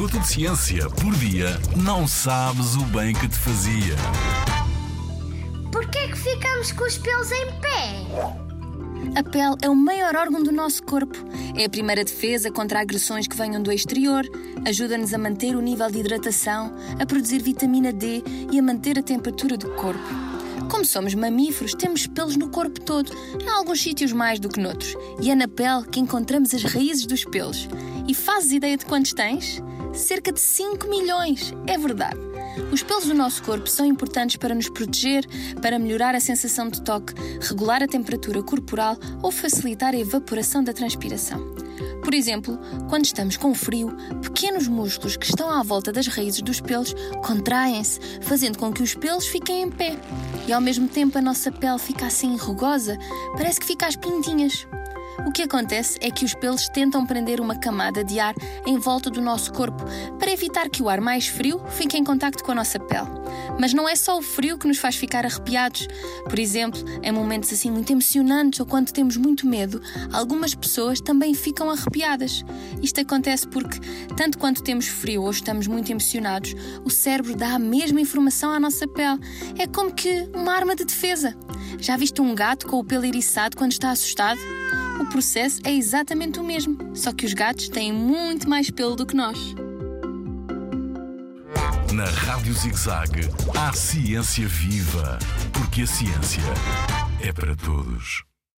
minuto de ciência por dia, não sabes o bem que te fazia. Porquê é que ficamos com os pelos em pé? A pele é o maior órgão do nosso corpo. É a primeira defesa contra agressões que venham do exterior, ajuda-nos a manter o nível de hidratação, a produzir vitamina D e a manter a temperatura do corpo. Como somos mamíferos, temos pelos no corpo todo, em alguns sítios mais do que noutros, e é na pele que encontramos as raízes dos pelos. E fazes ideia de quantos tens? Cerca de 5 milhões! É verdade! Os pelos do nosso corpo são importantes para nos proteger, para melhorar a sensação de toque, regular a temperatura corporal ou facilitar a evaporação da transpiração. Por exemplo, quando estamos com frio, pequenos músculos que estão à volta das raízes dos pelos contraem-se, fazendo com que os pelos fiquem em pé. E ao mesmo tempo a nossa pele fica assim rugosa, parece que fica às pintinhas. O que acontece é que os pelos tentam prender uma camada de ar em volta do nosso corpo para evitar que o ar mais frio fique em contacto com a nossa pele. Mas não é só o frio que nos faz ficar arrepiados. Por exemplo, em momentos assim muito emocionantes ou quando temos muito medo, algumas pessoas também ficam arrepiadas. Isto acontece porque, tanto quando temos frio ou estamos muito emocionados, o cérebro dá a mesma informação à nossa pele. É como que uma arma de defesa. Já viste um gato com o pelo eriçado quando está assustado? O processo é exatamente o mesmo, só que os gatos têm muito mais pelo do que nós. Na Rádio ZigZag, há ciência viva, porque a ciência é para todos.